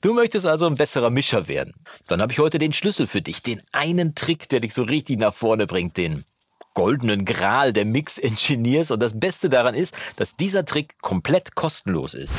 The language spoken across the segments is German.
Du möchtest also ein besserer Mischer werden. Dann habe ich heute den Schlüssel für dich, den einen Trick, der dich so richtig nach vorne bringt, den goldenen Gral der Mix-Engineers. Und das Beste daran ist, dass dieser Trick komplett kostenlos ist.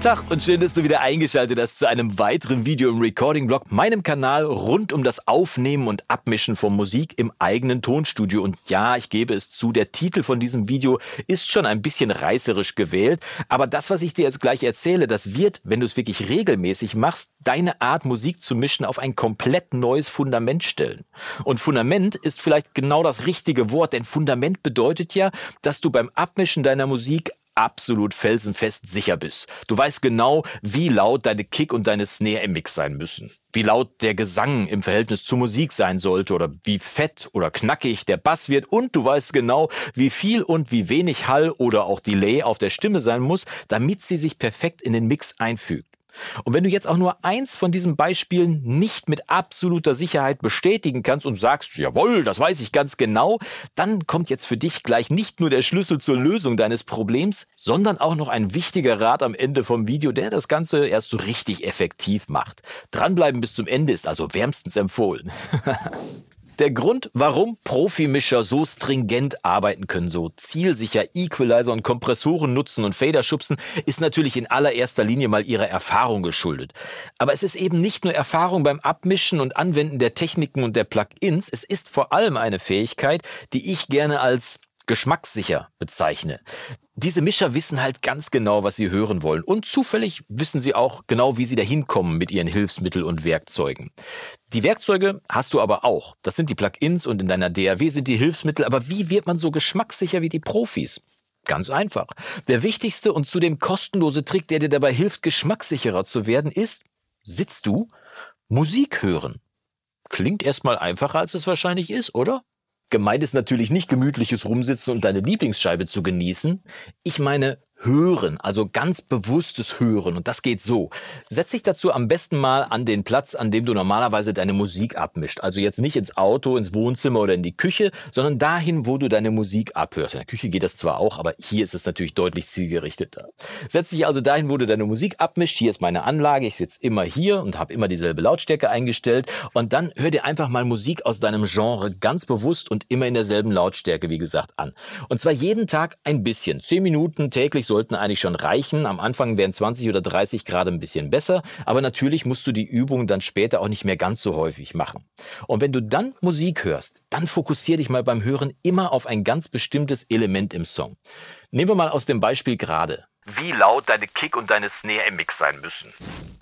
Tag und schön, dass du wieder eingeschaltet hast zu einem weiteren Video im Recording-Blog, meinem Kanal rund um das Aufnehmen und Abmischen von Musik im eigenen Tonstudio. Und ja, ich gebe es zu, der Titel von diesem Video ist schon ein bisschen reißerisch gewählt, aber das, was ich dir jetzt gleich erzähle, das wird, wenn du es wirklich regelmäßig machst, deine Art Musik zu mischen auf ein komplett neues Fundament stellen. Und Fundament ist vielleicht genau das richtige Wort, denn Fundament bedeutet ja, dass du beim Abmischen deiner Musik absolut felsenfest sicher bist. Du weißt genau, wie laut deine Kick und deine Snare im Mix sein müssen. Wie laut der Gesang im Verhältnis zur Musik sein sollte oder wie fett oder knackig der Bass wird und du weißt genau, wie viel und wie wenig Hall oder auch Delay auf der Stimme sein muss, damit sie sich perfekt in den Mix einfügt. Und wenn du jetzt auch nur eins von diesen Beispielen nicht mit absoluter Sicherheit bestätigen kannst und sagst, jawohl, das weiß ich ganz genau, dann kommt jetzt für dich gleich nicht nur der Schlüssel zur Lösung deines Problems, sondern auch noch ein wichtiger Rat am Ende vom Video, der das Ganze erst so richtig effektiv macht. Dranbleiben bis zum Ende ist also wärmstens empfohlen. Der Grund, warum Profimischer so stringent arbeiten können, so zielsicher Equalizer und Kompressoren nutzen und Fader schubsen, ist natürlich in allererster Linie mal ihrer Erfahrung geschuldet. Aber es ist eben nicht nur Erfahrung beim Abmischen und Anwenden der Techniken und der Plugins, es ist vor allem eine Fähigkeit, die ich gerne als geschmackssicher bezeichne. Diese Mischer wissen halt ganz genau, was sie hören wollen. Und zufällig wissen sie auch genau, wie sie dahin kommen mit ihren Hilfsmitteln und Werkzeugen. Die Werkzeuge hast du aber auch. Das sind die Plugins und in deiner DAW sind die Hilfsmittel. Aber wie wird man so geschmackssicher wie die Profis? Ganz einfach. Der wichtigste und zudem kostenlose Trick, der dir dabei hilft, geschmackssicherer zu werden, ist, sitzt du, Musik hören. Klingt erstmal einfacher, als es wahrscheinlich ist, oder? Gemeint ist natürlich nicht gemütliches Rumsitzen und deine Lieblingsscheibe zu genießen. Ich meine Hören, also ganz bewusstes Hören. Und das geht so. Setz dich dazu am besten mal an den Platz, an dem du normalerweise deine Musik abmischt. Also jetzt nicht ins Auto, ins Wohnzimmer oder in die Küche, sondern dahin, wo du deine Musik abhörst. In der Küche geht das zwar auch, aber hier ist es natürlich deutlich zielgerichteter. Setz dich also dahin, wo du deine Musik abmischt. Hier ist meine Anlage. Ich sitze immer hier und habe immer dieselbe Lautstärke eingestellt. Und dann hör dir einfach mal Musik aus deinem Genre ganz bewusst und immer in derselben Lautstärke, wie gesagt, an. Und zwar jeden Tag ein bisschen. Zehn Minuten täglich 30 sollten eigentlich schon reichen. Am Anfang wären 20 oder 30 Grad ein bisschen besser, aber natürlich musst du die Übung dann später auch nicht mehr ganz so häufig machen. Und wenn du dann Musik hörst, dann fokussier dich mal beim Hören immer auf ein ganz bestimmtes Element im Song. Nehmen wir mal aus dem Beispiel gerade wie laut deine Kick und deine Snare im Mix sein müssen.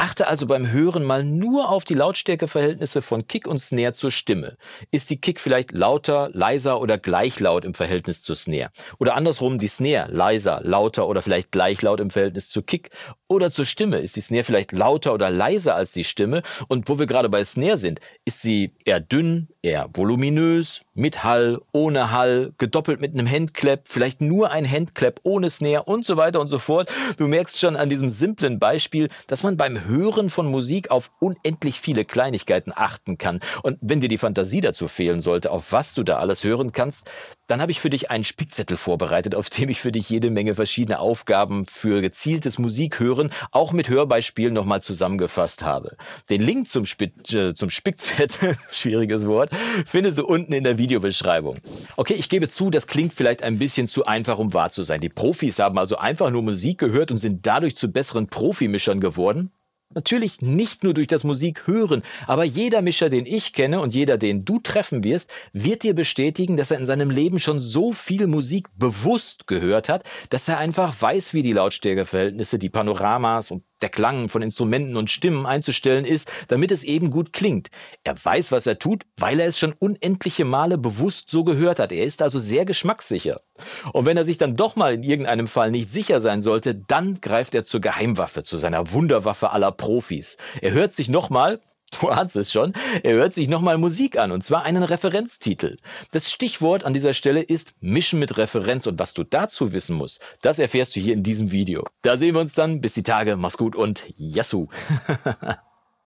Achte also beim Hören mal nur auf die Lautstärkeverhältnisse von Kick und Snare zur Stimme. Ist die Kick vielleicht lauter, leiser oder gleich laut im Verhältnis zur Snare? Oder andersrum die Snare leiser, lauter oder vielleicht gleich laut im Verhältnis zur Kick? Oder zur Stimme? Ist die Snare vielleicht lauter oder leiser als die Stimme? Und wo wir gerade bei Snare sind, ist sie eher dünn, eher voluminös, mit Hall, ohne Hall, gedoppelt mit einem Handclap, vielleicht nur ein Handclap ohne Snare und so weiter und so fort. Du merkst schon an diesem simplen Beispiel, dass man beim Hören von Musik auf unendlich viele Kleinigkeiten achten kann. Und wenn dir die Fantasie dazu fehlen sollte, auf was du da alles hören kannst, dann habe ich für dich einen Spickzettel vorbereitet, auf dem ich für dich jede Menge verschiedene Aufgaben für gezieltes Musikhören, auch mit Hörbeispielen nochmal zusammengefasst habe. Den Link zum, Spick, äh, zum Spickzettel, schwieriges Wort, findest du unten in der Videobeschreibung. Okay, ich gebe zu, das klingt vielleicht ein bisschen zu einfach, um wahr zu sein. Die Profis haben also einfach nur Musik gehört und sind dadurch zu besseren Profimischern geworden. Natürlich nicht nur durch das Musik hören, aber jeder Mischer, den ich kenne und jeder, den du treffen wirst, wird dir bestätigen, dass er in seinem Leben schon so viel Musik bewusst gehört hat, dass er einfach weiß, wie die Lautstärkeverhältnisse, die Panoramas und der Klang von Instrumenten und Stimmen einzustellen ist, damit es eben gut klingt. Er weiß, was er tut, weil er es schon unendliche Male bewusst so gehört hat. Er ist also sehr geschmackssicher. Und wenn er sich dann doch mal in irgendeinem Fall nicht sicher sein sollte, dann greift er zur Geheimwaffe, zu seiner Wunderwaffe aller Profis. Er hört sich nochmal, Du ahnst es schon. Er hört sich nochmal Musik an, und zwar einen Referenztitel. Das Stichwort an dieser Stelle ist Mischen mit Referenz. Und was du dazu wissen musst, das erfährst du hier in diesem Video. Da sehen wir uns dann. Bis die Tage. Mach's gut und Yassou.